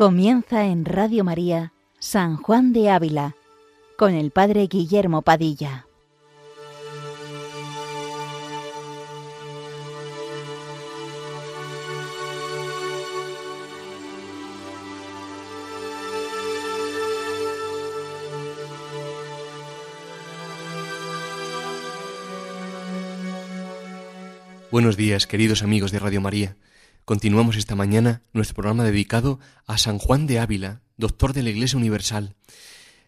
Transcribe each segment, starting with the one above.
Comienza en Radio María San Juan de Ávila con el Padre Guillermo Padilla. Buenos días, queridos amigos de Radio María. Continuamos esta mañana nuestro programa dedicado a San Juan de Ávila, doctor de la Iglesia Universal.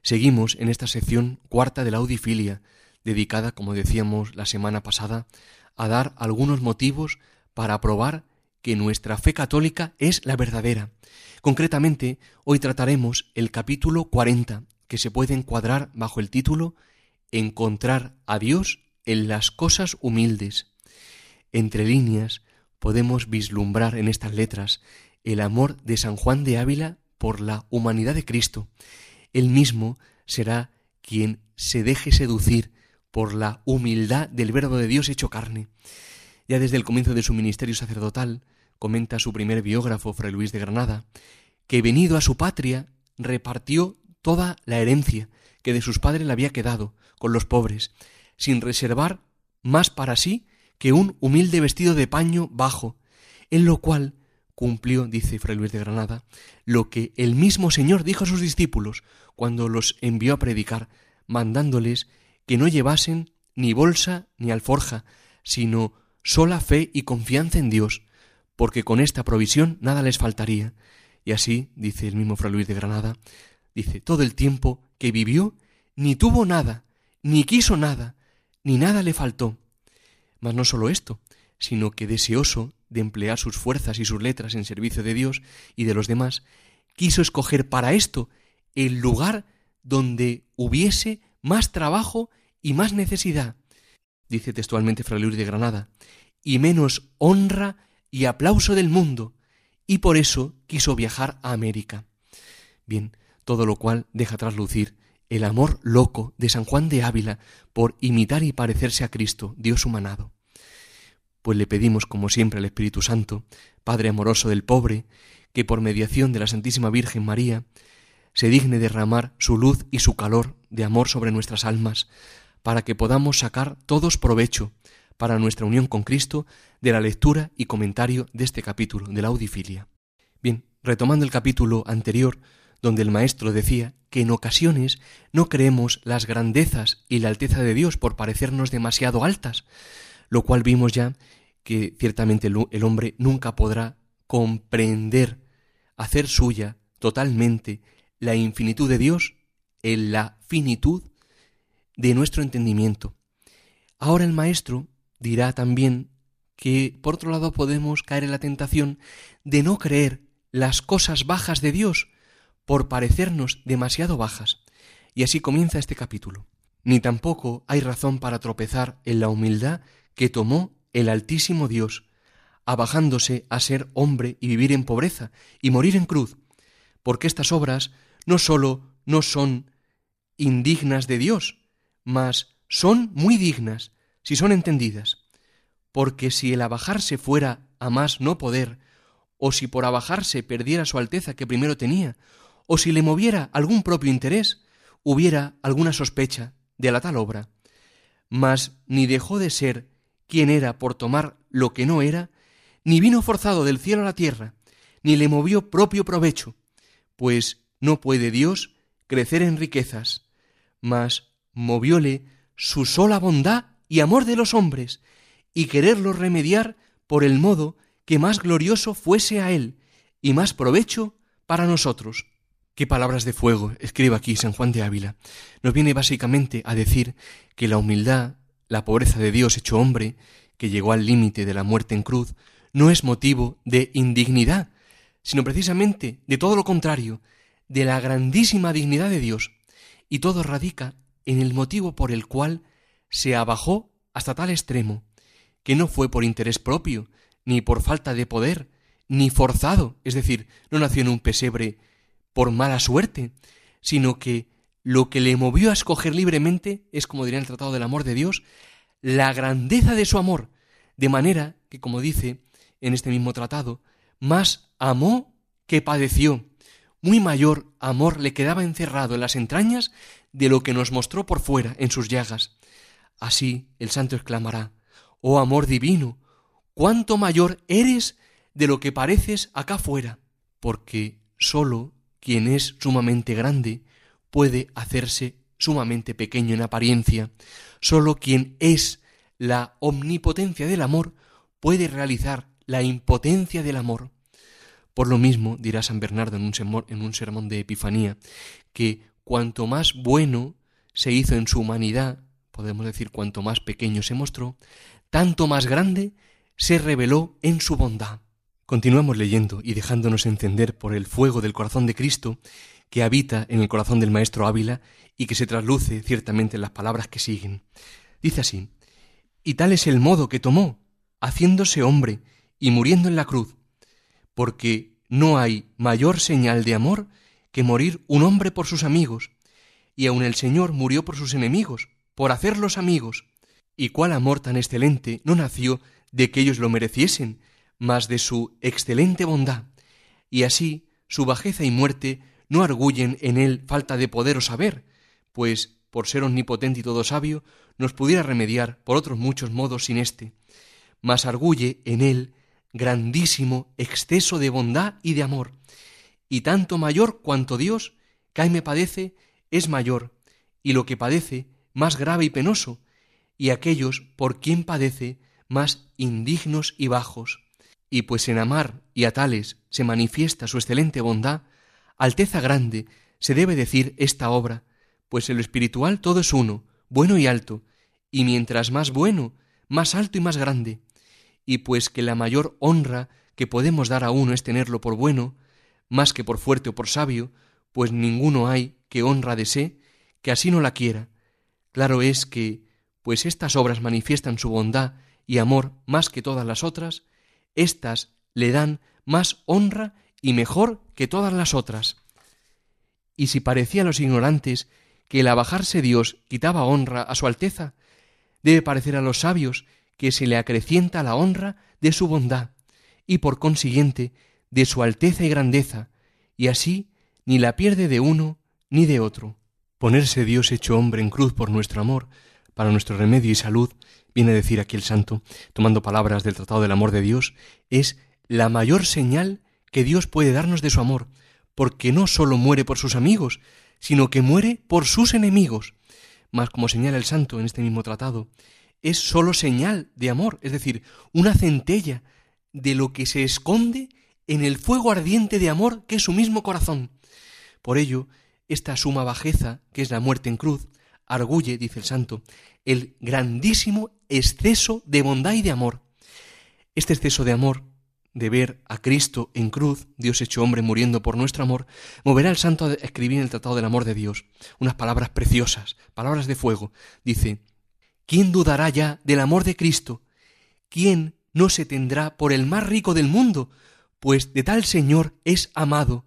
Seguimos en esta sección cuarta de la audifilia, dedicada, como decíamos la semana pasada, a dar algunos motivos para probar que nuestra fe católica es la verdadera. Concretamente, hoy trataremos el capítulo 40, que se puede encuadrar bajo el título Encontrar a Dios en las cosas humildes. Entre líneas podemos vislumbrar en estas letras el amor de San Juan de Ávila por la humanidad de Cristo. Él mismo será quien se deje seducir por la humildad del Verbo de Dios hecho carne. Ya desde el comienzo de su ministerio sacerdotal, comenta su primer biógrafo, Fray Luis de Granada, que venido a su patria repartió toda la herencia que de sus padres le había quedado con los pobres, sin reservar más para sí que un humilde vestido de paño bajo, en lo cual cumplió, dice Fray Luis de Granada, lo que el mismo Señor dijo a sus discípulos cuando los envió a predicar, mandándoles que no llevasen ni bolsa ni alforja, sino sola fe y confianza en Dios, porque con esta provisión nada les faltaría. Y así, dice el mismo Fray Luis de Granada, dice, todo el tiempo que vivió, ni tuvo nada, ni quiso nada, ni nada le faltó, mas no solo esto, sino que deseoso de emplear sus fuerzas y sus letras en servicio de Dios y de los demás, quiso escoger para esto el lugar donde hubiese más trabajo y más necesidad, dice textualmente Fray Luis de Granada, y menos honra y aplauso del mundo, y por eso quiso viajar a América. Bien, todo lo cual deja traslucir el amor loco de San Juan de Ávila por imitar y parecerse a Cristo, Dios humanado. Pues le pedimos, como siempre, al Espíritu Santo, Padre amoroso del pobre, que por mediación de la Santísima Virgen María, se digne derramar su luz y su calor de amor sobre nuestras almas, para que podamos sacar todos provecho para nuestra unión con Cristo de la lectura y comentario de este capítulo de la Audifilia. Bien, retomando el capítulo anterior, donde el maestro decía que en ocasiones no creemos las grandezas y la alteza de Dios por parecernos demasiado altas, lo cual vimos ya que ciertamente el hombre nunca podrá comprender, hacer suya totalmente la infinitud de Dios en la finitud de nuestro entendimiento. Ahora el maestro dirá también que por otro lado podemos caer en la tentación de no creer las cosas bajas de Dios, por parecernos demasiado bajas. Y así comienza este capítulo. Ni tampoco hay razón para tropezar en la humildad que tomó el Altísimo Dios, abajándose a ser hombre y vivir en pobreza y morir en cruz, porque estas obras no sólo no son indignas de Dios, mas son muy dignas si son entendidas, porque si el abajarse fuera a más no poder, o si por abajarse perdiera su alteza que primero tenía, o si le moviera algún propio interés, hubiera alguna sospecha de la tal obra. Mas ni dejó de ser quien era por tomar lo que no era, ni vino forzado del cielo a la tierra, ni le movió propio provecho, pues no puede Dios crecer en riquezas, mas movióle su sola bondad y amor de los hombres, y quererlos remediar por el modo que más glorioso fuese a él, y más provecho para nosotros. Qué palabras de fuego escribe aquí San Juan de Ávila. Nos viene básicamente a decir que la humildad, la pobreza de Dios hecho hombre, que llegó al límite de la muerte en cruz, no es motivo de indignidad, sino precisamente de todo lo contrario, de la grandísima dignidad de Dios. Y todo radica en el motivo por el cual se abajó hasta tal extremo, que no fue por interés propio, ni por falta de poder, ni forzado, es decir, no nació en un pesebre por mala suerte, sino que lo que le movió a escoger libremente es, como diría el Tratado del Amor de Dios, la grandeza de su amor, de manera que, como dice en este mismo tratado, más amó que padeció, muy mayor amor le quedaba encerrado en las entrañas de lo que nos mostró por fuera en sus llagas. Así el santo exclamará, Oh amor divino, cuánto mayor eres de lo que pareces acá fuera, porque sólo quien es sumamente grande puede hacerse sumamente pequeño en apariencia, sólo quien es la omnipotencia del amor puede realizar la impotencia del amor. Por lo mismo, dirá San Bernardo en un, sermón, en un sermón de Epifanía, que cuanto más bueno se hizo en su humanidad, podemos decir cuanto más pequeño se mostró, tanto más grande se reveló en su bondad. Continuamos leyendo y dejándonos encender por el fuego del corazón de Cristo que habita en el corazón del maestro Ávila y que se trasluce ciertamente en las palabras que siguen. Dice así, y tal es el modo que tomó, haciéndose hombre y muriendo en la cruz, porque no hay mayor señal de amor que morir un hombre por sus amigos, y aun el Señor murió por sus enemigos, por hacerlos amigos. ¿Y cuál amor tan excelente no nació de que ellos lo mereciesen, mas de su excelente bondad? Y así su bajeza y muerte no arguyen en él falta de poder o saber, pues, por ser omnipotente y todo sabio, nos pudiera remediar por otros muchos modos sin éste, mas arguye en él grandísimo exceso de bondad y de amor, y tanto mayor cuanto Dios, que me padece, es mayor, y lo que padece más grave y penoso, y aquellos por quien padece más indignos y bajos. Y pues en amar y a tales se manifiesta su excelente bondad, alteza grande se debe decir esta obra, pues en lo espiritual todo es uno, bueno y alto, y mientras más bueno, más alto y más grande, y pues que la mayor honra que podemos dar a uno es tenerlo por bueno, más que por fuerte o por sabio, pues ninguno hay que honra de sé, que así no la quiera. Claro es que, pues estas obras manifiestan su bondad y amor más que todas las otras, éstas le dan más honra y mejor que todas las otras. Y si parecía a los ignorantes que el abajarse Dios quitaba honra a su Alteza, debe parecer a los sabios que se le acrecienta la honra de su bondad, y por consiguiente de su alteza y grandeza, y así ni la pierde de uno ni de otro. Ponerse Dios hecho hombre en cruz por nuestro amor, para nuestro remedio y salud, viene a decir aquí el santo, tomando palabras del Tratado del Amor de Dios, es la mayor señal que Dios puede darnos de su amor, porque no sólo muere por sus amigos, sino que muere por sus enemigos. Mas, como señala el santo en este mismo tratado, es sólo señal de amor, es decir, una centella de lo que se esconde en el fuego ardiente de amor que es su mismo corazón. Por ello, esta suma bajeza, que es la muerte en cruz, arguye, dice el santo, el grandísimo exceso de bondad y de amor. Este exceso de amor, de ver a Cristo en cruz, Dios hecho hombre muriendo por nuestro amor, moverá al santo a escribir en el Tratado del Amor de Dios unas palabras preciosas, palabras de fuego. Dice, ¿quién dudará ya del amor de Cristo? ¿Quién no se tendrá por el más rico del mundo? Pues de tal Señor es amado.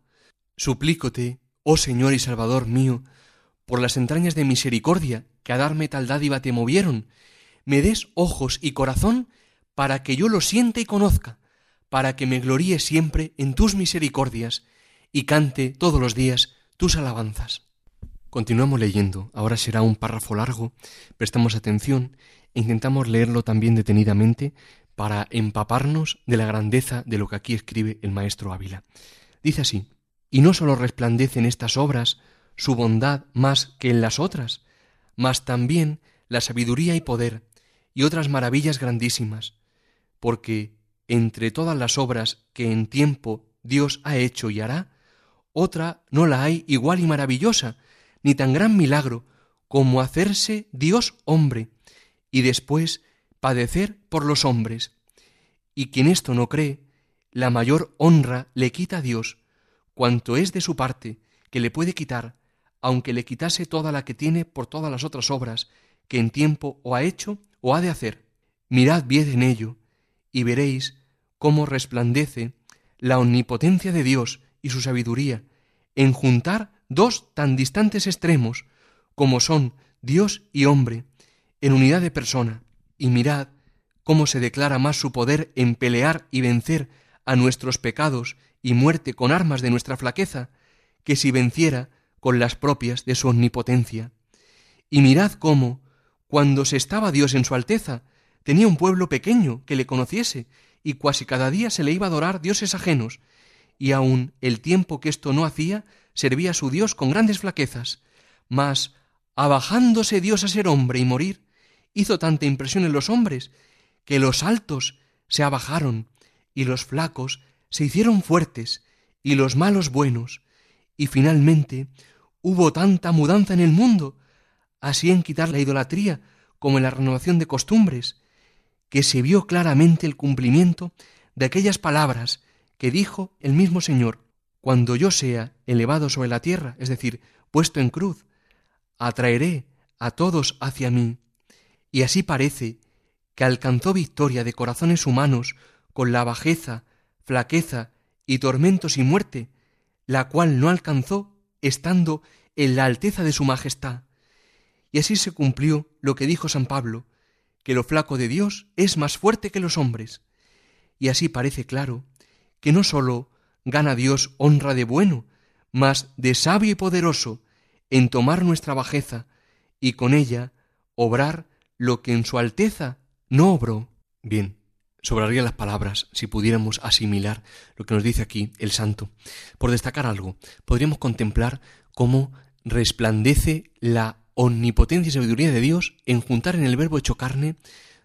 Suplícote, oh Señor y Salvador mío, por las entrañas de misericordia que a darme tal dádiva te movieron, me des ojos y corazón para que yo lo siente y conozca, para que me gloríe siempre en tus misericordias y cante todos los días tus alabanzas. Continuamos leyendo, ahora será un párrafo largo, prestamos atención e intentamos leerlo también detenidamente para empaparnos de la grandeza de lo que aquí escribe el maestro Ávila. Dice así, y no sólo resplandece en estas obras su bondad más que en las otras, mas también la sabiduría y poder y otras maravillas grandísimas, porque entre todas las obras que en tiempo Dios ha hecho y hará, otra no la hay igual y maravillosa, ni tan gran milagro como hacerse Dios hombre y después padecer por los hombres. Y quien esto no cree, la mayor honra le quita Dios, cuanto es de su parte, que le puede quitar, aunque le quitase toda la que tiene por todas las otras obras que en tiempo o ha hecho o ha de hacer. Mirad bien en ello, y veréis cómo resplandece la omnipotencia de Dios y su sabiduría en juntar dos tan distantes extremos como son Dios y hombre en unidad de persona, y mirad cómo se declara más su poder en pelear y vencer a nuestros pecados y muerte con armas de nuestra flaqueza, que si venciera con las propias de su omnipotencia. Y mirad cómo, cuando se estaba Dios en su alteza, tenía un pueblo pequeño que le conociese, y cuasi cada día se le iba a adorar dioses ajenos, y aun el tiempo que esto no hacía, servía a su Dios con grandes flaquezas. Mas, abajándose Dios a ser hombre y morir, hizo tanta impresión en los hombres, que los altos se abajaron, y los flacos se hicieron fuertes, y los malos buenos, y finalmente hubo tanta mudanza en el mundo, así en quitar la idolatría como en la renovación de costumbres, que se vio claramente el cumplimiento de aquellas palabras que dijo el mismo Señor, cuando yo sea elevado sobre la tierra, es decir, puesto en cruz, atraeré a todos hacia mí. Y así parece que alcanzó victoria de corazones humanos con la bajeza, flaqueza y tormentos y muerte, la cual no alcanzó estando en la alteza de su majestad. Y así se cumplió lo que dijo San Pablo, que lo flaco de Dios es más fuerte que los hombres. Y así parece claro que no sólo gana Dios honra de bueno, mas de sabio y poderoso en tomar nuestra bajeza y con ella obrar lo que en su alteza no obró. Bien, sobraría las palabras si pudiéramos asimilar lo que nos dice aquí el santo. Por destacar algo, podríamos contemplar cómo resplandece la omnipotencia y sabiduría de Dios en juntar en el verbo hecho carne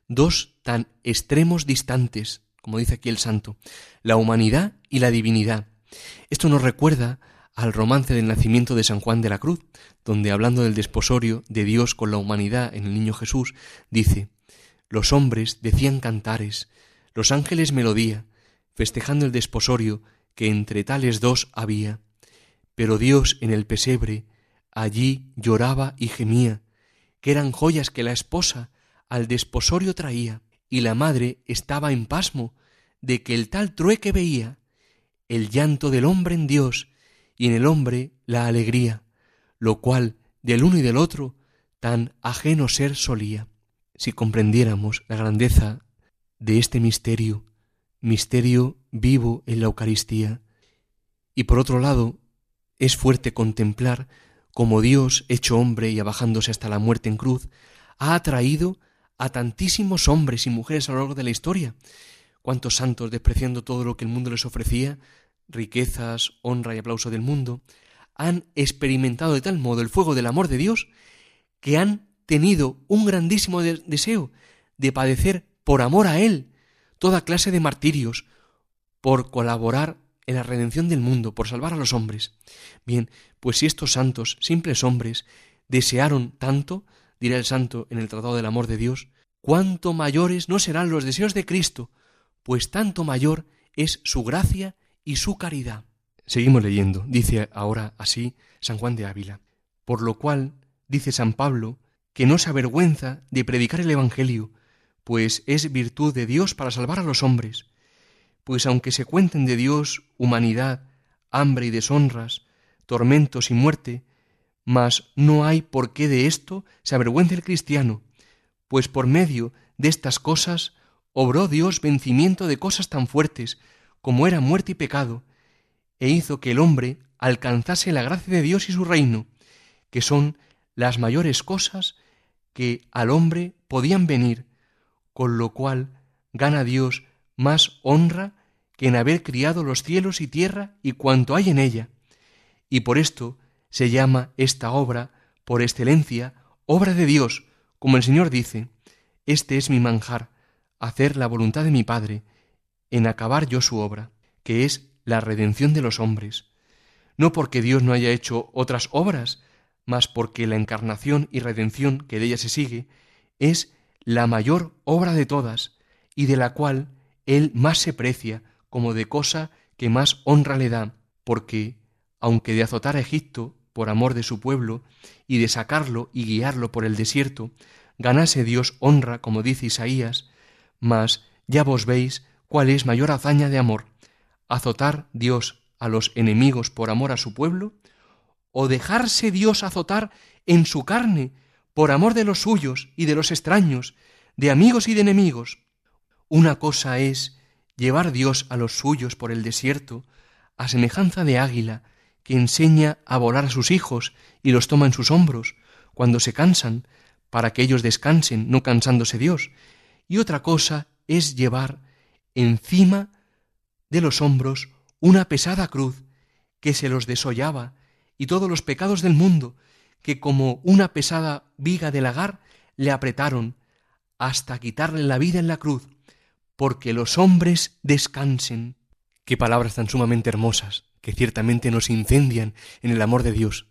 dos tan extremos distantes, como dice aquí el santo, la humanidad y la divinidad. Esto nos recuerda al romance del nacimiento de San Juan de la Cruz, donde hablando del desposorio de Dios con la humanidad en el niño Jesús, dice, los hombres decían cantares, los ángeles melodía, festejando el desposorio que entre tales dos había. Pero Dios en el pesebre allí lloraba y gemía, que eran joyas que la esposa al desposorio traía, y la madre estaba en pasmo de que el tal trueque veía, el llanto del hombre en Dios y en el hombre la alegría, lo cual del uno y del otro tan ajeno ser solía. Si comprendiéramos la grandeza de este misterio, misterio vivo en la Eucaristía. Y por otro lado, es fuerte contemplar cómo Dios, hecho hombre y abajándose hasta la muerte en cruz, ha atraído a tantísimos hombres y mujeres a lo largo de la historia. Cuántos santos, despreciando todo lo que el mundo les ofrecía, riquezas, honra y aplauso del mundo, han experimentado de tal modo el fuego del amor de Dios que han tenido un grandísimo deseo de padecer por amor a Él toda clase de martirios, por colaborar en la redención del mundo, por salvar a los hombres. Bien, pues si estos santos, simples hombres, desearon tanto, dirá el santo en el Tratado del Amor de Dios, cuánto mayores no serán los deseos de Cristo, pues tanto mayor es su gracia y su caridad. Seguimos leyendo, dice ahora así San Juan de Ávila, por lo cual dice San Pablo que no se avergüenza de predicar el Evangelio, pues es virtud de Dios para salvar a los hombres. Pues aunque se cuenten de Dios humanidad, hambre y deshonras, tormentos y muerte, mas no hay por qué de esto se avergüence el cristiano, pues por medio de estas cosas obró Dios vencimiento de cosas tan fuertes como era muerte y pecado, e hizo que el hombre alcanzase la gracia de Dios y su reino, que son las mayores cosas que al hombre podían venir, con lo cual gana Dios más honra que en haber criado los cielos y tierra y cuanto hay en ella. Y por esto se llama esta obra, por excelencia, obra de Dios, como el Señor dice, Este es mi manjar, hacer la voluntad de mi Padre, en acabar yo su obra, que es la redención de los hombres. No porque Dios no haya hecho otras obras, mas porque la encarnación y redención que de ella se sigue es la mayor obra de todas, y de la cual él más se precia como de cosa que más honra le da, porque, aunque de azotar a Egipto por amor de su pueblo, y de sacarlo y guiarlo por el desierto, ganase Dios honra, como dice Isaías, mas ya vos veis cuál es mayor hazaña de amor, azotar Dios a los enemigos por amor a su pueblo, o dejarse Dios azotar en su carne por amor de los suyos y de los extraños, de amigos y de enemigos. Una cosa es llevar Dios a los suyos por el desierto, a semejanza de águila que enseña a volar a sus hijos y los toma en sus hombros cuando se cansan, para que ellos descansen, no cansándose Dios. Y otra cosa es llevar encima de los hombros una pesada cruz que se los desollaba y todos los pecados del mundo que como una pesada viga de lagar le apretaron hasta quitarle la vida en la cruz, porque los hombres descansen. Qué palabras tan sumamente hermosas, que ciertamente nos incendian en el amor de Dios.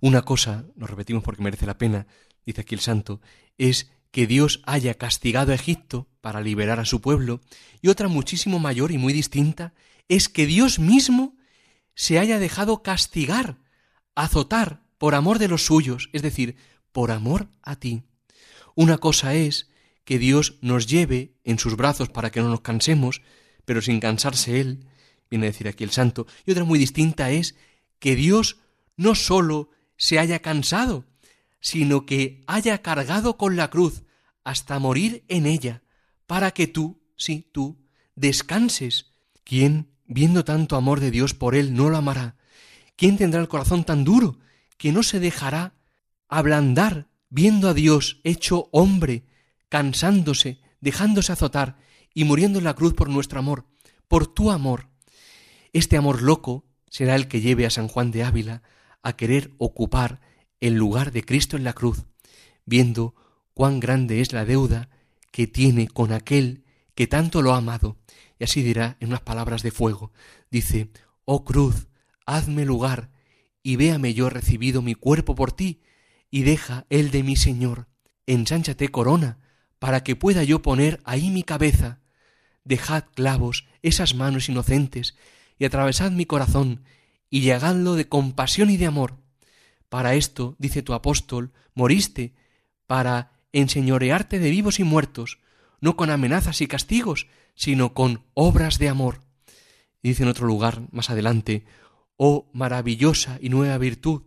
Una cosa, lo repetimos porque merece la pena, dice aquí el santo, es que Dios haya castigado a Egipto para liberar a su pueblo, y otra muchísimo mayor y muy distinta es que Dios mismo se haya dejado castigar, azotar por amor de los suyos, es decir, por amor a ti. Una cosa es que Dios nos lleve en sus brazos para que no nos cansemos, pero sin cansarse Él, viene a decir aquí el santo, y otra muy distinta es que Dios no sólo se haya cansado, sino que haya cargado con la cruz hasta morir en ella, para que tú, sí, tú, descanses. ¿Quién, viendo tanto amor de Dios por él, no lo amará? ¿Quién tendrá el corazón tan duro que no se dejará ablandar viendo a Dios hecho hombre, cansándose, dejándose azotar y muriendo en la cruz por nuestro amor, por tu amor? Este amor loco será el que lleve a San Juan de Ávila a querer ocupar el lugar de Cristo en la cruz, viendo cuán grande es la deuda que tiene con aquel que tanto lo ha amado. Y así dirá en unas palabras de fuego. Dice, Oh cruz, hazme lugar, y véame yo recibido mi cuerpo por ti, y deja el de mi Señor. Ensánchate corona, para que pueda yo poner ahí mi cabeza. Dejad clavos esas manos inocentes, y atravesad mi corazón, y llegadlo de compasión y de amor, para esto, dice tu apóstol, moriste, para enseñorearte de vivos y muertos, no con amenazas y castigos, sino con obras de amor. Y dice en otro lugar, más adelante, oh maravillosa y nueva virtud,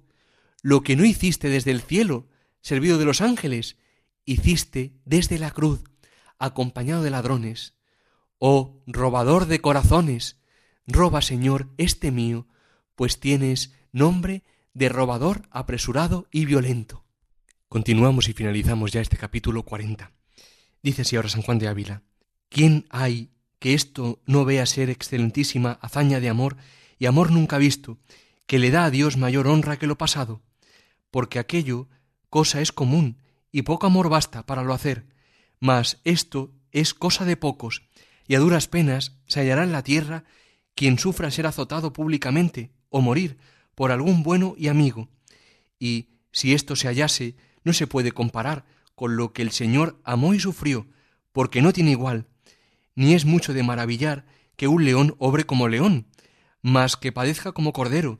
lo que no hiciste desde el cielo, servido de los ángeles, hiciste desde la cruz, acompañado de ladrones. Oh robador de corazones, roba, Señor, este mío, pues tienes nombre de robador apresurado y violento. Continuamos y finalizamos ya este capítulo 40. Dice así ahora San Juan de Ávila, ¿quién hay que esto no vea ser excelentísima hazaña de amor y amor nunca visto, que le da a Dios mayor honra que lo pasado? Porque aquello cosa es común y poco amor basta para lo hacer, mas esto es cosa de pocos, y a duras penas se hallará en la tierra quien sufra ser azotado públicamente o morir por algún bueno y amigo, y si esto se hallase, no se puede comparar con lo que el Señor amó y sufrió, porque no tiene igual, ni es mucho de maravillar que un león obre como león, mas que padezca como cordero,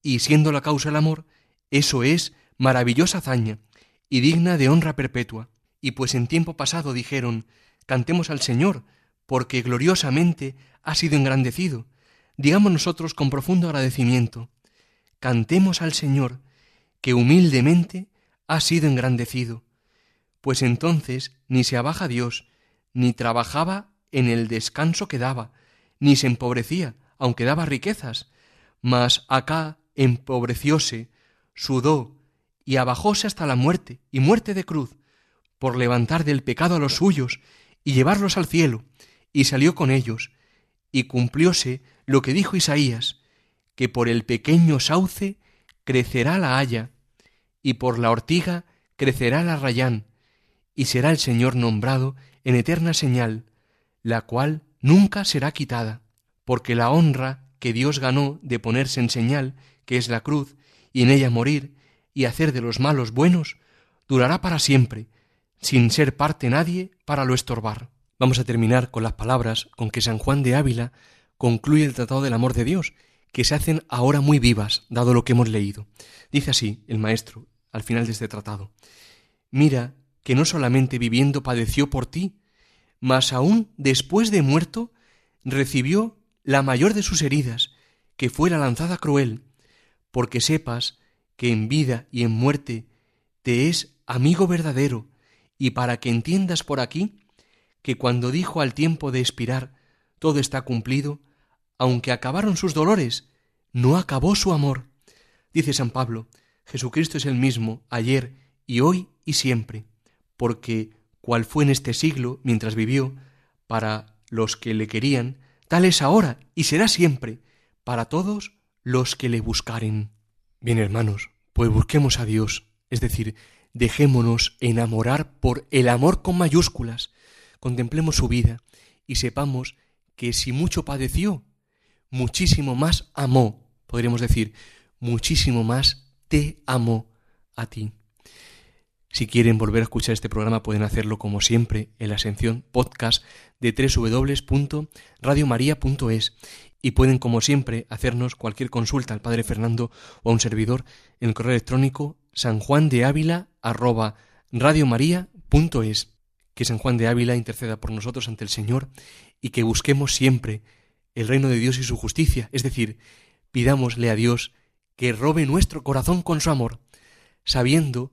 y siendo la causa el amor, eso es maravillosa hazaña, y digna de honra perpetua. Y pues en tiempo pasado dijeron, cantemos al Señor, porque gloriosamente ha sido engrandecido. Digamos nosotros con profundo agradecimiento, cantemos al Señor, que humildemente ha sido engrandecido, pues entonces ni se abaja Dios, ni trabajaba en el descanso que daba, ni se empobrecía, aunque daba riquezas, mas acá empobrecióse, sudó y abajóse hasta la muerte, y muerte de cruz, por levantar del pecado a los suyos y llevarlos al cielo, y salió con ellos, y cumplióse lo que dijo Isaías, que por el pequeño sauce crecerá la haya, y por la ortiga crecerá la rayán, y será el Señor nombrado en eterna señal, la cual nunca será quitada, porque la honra que Dios ganó de ponerse en señal, que es la cruz, y en ella morir, y hacer de los malos buenos, durará para siempre, sin ser parte nadie para lo estorbar. Vamos a terminar con las palabras con que San Juan de Ávila concluye el Tratado del Amor de Dios, que se hacen ahora muy vivas, dado lo que hemos leído. Dice así el maestro, al final de este tratado, Mira que no solamente viviendo padeció por ti, mas aún después de muerto recibió la mayor de sus heridas, que fue la lanzada cruel, porque sepas que en vida y en muerte te es amigo verdadero, y para que entiendas por aquí que cuando dijo al tiempo de expirar todo está cumplido, aunque acabaron sus dolores, no acabó su amor. Dice San Pablo, Jesucristo es el mismo ayer y hoy y siempre, porque cual fue en este siglo mientras vivió, para los que le querían, tal es ahora y será siempre, para todos los que le buscaren. Bien, hermanos, pues busquemos a Dios, es decir, dejémonos enamorar por el amor con mayúsculas, contemplemos su vida y sepamos que si mucho padeció, muchísimo más amó, podríamos decir, muchísimo más te amó a ti. Si quieren volver a escuchar este programa pueden hacerlo como siempre en la sección podcast de www.radiomaria.es y pueden como siempre hacernos cualquier consulta al Padre Fernando o a un servidor en el correo electrónico sanjuandeávila@radiomaria.es. Que San Juan de Ávila interceda por nosotros ante el Señor y que busquemos siempre el reino de Dios y su justicia, es decir, pidámosle a Dios que robe nuestro corazón con su amor, sabiendo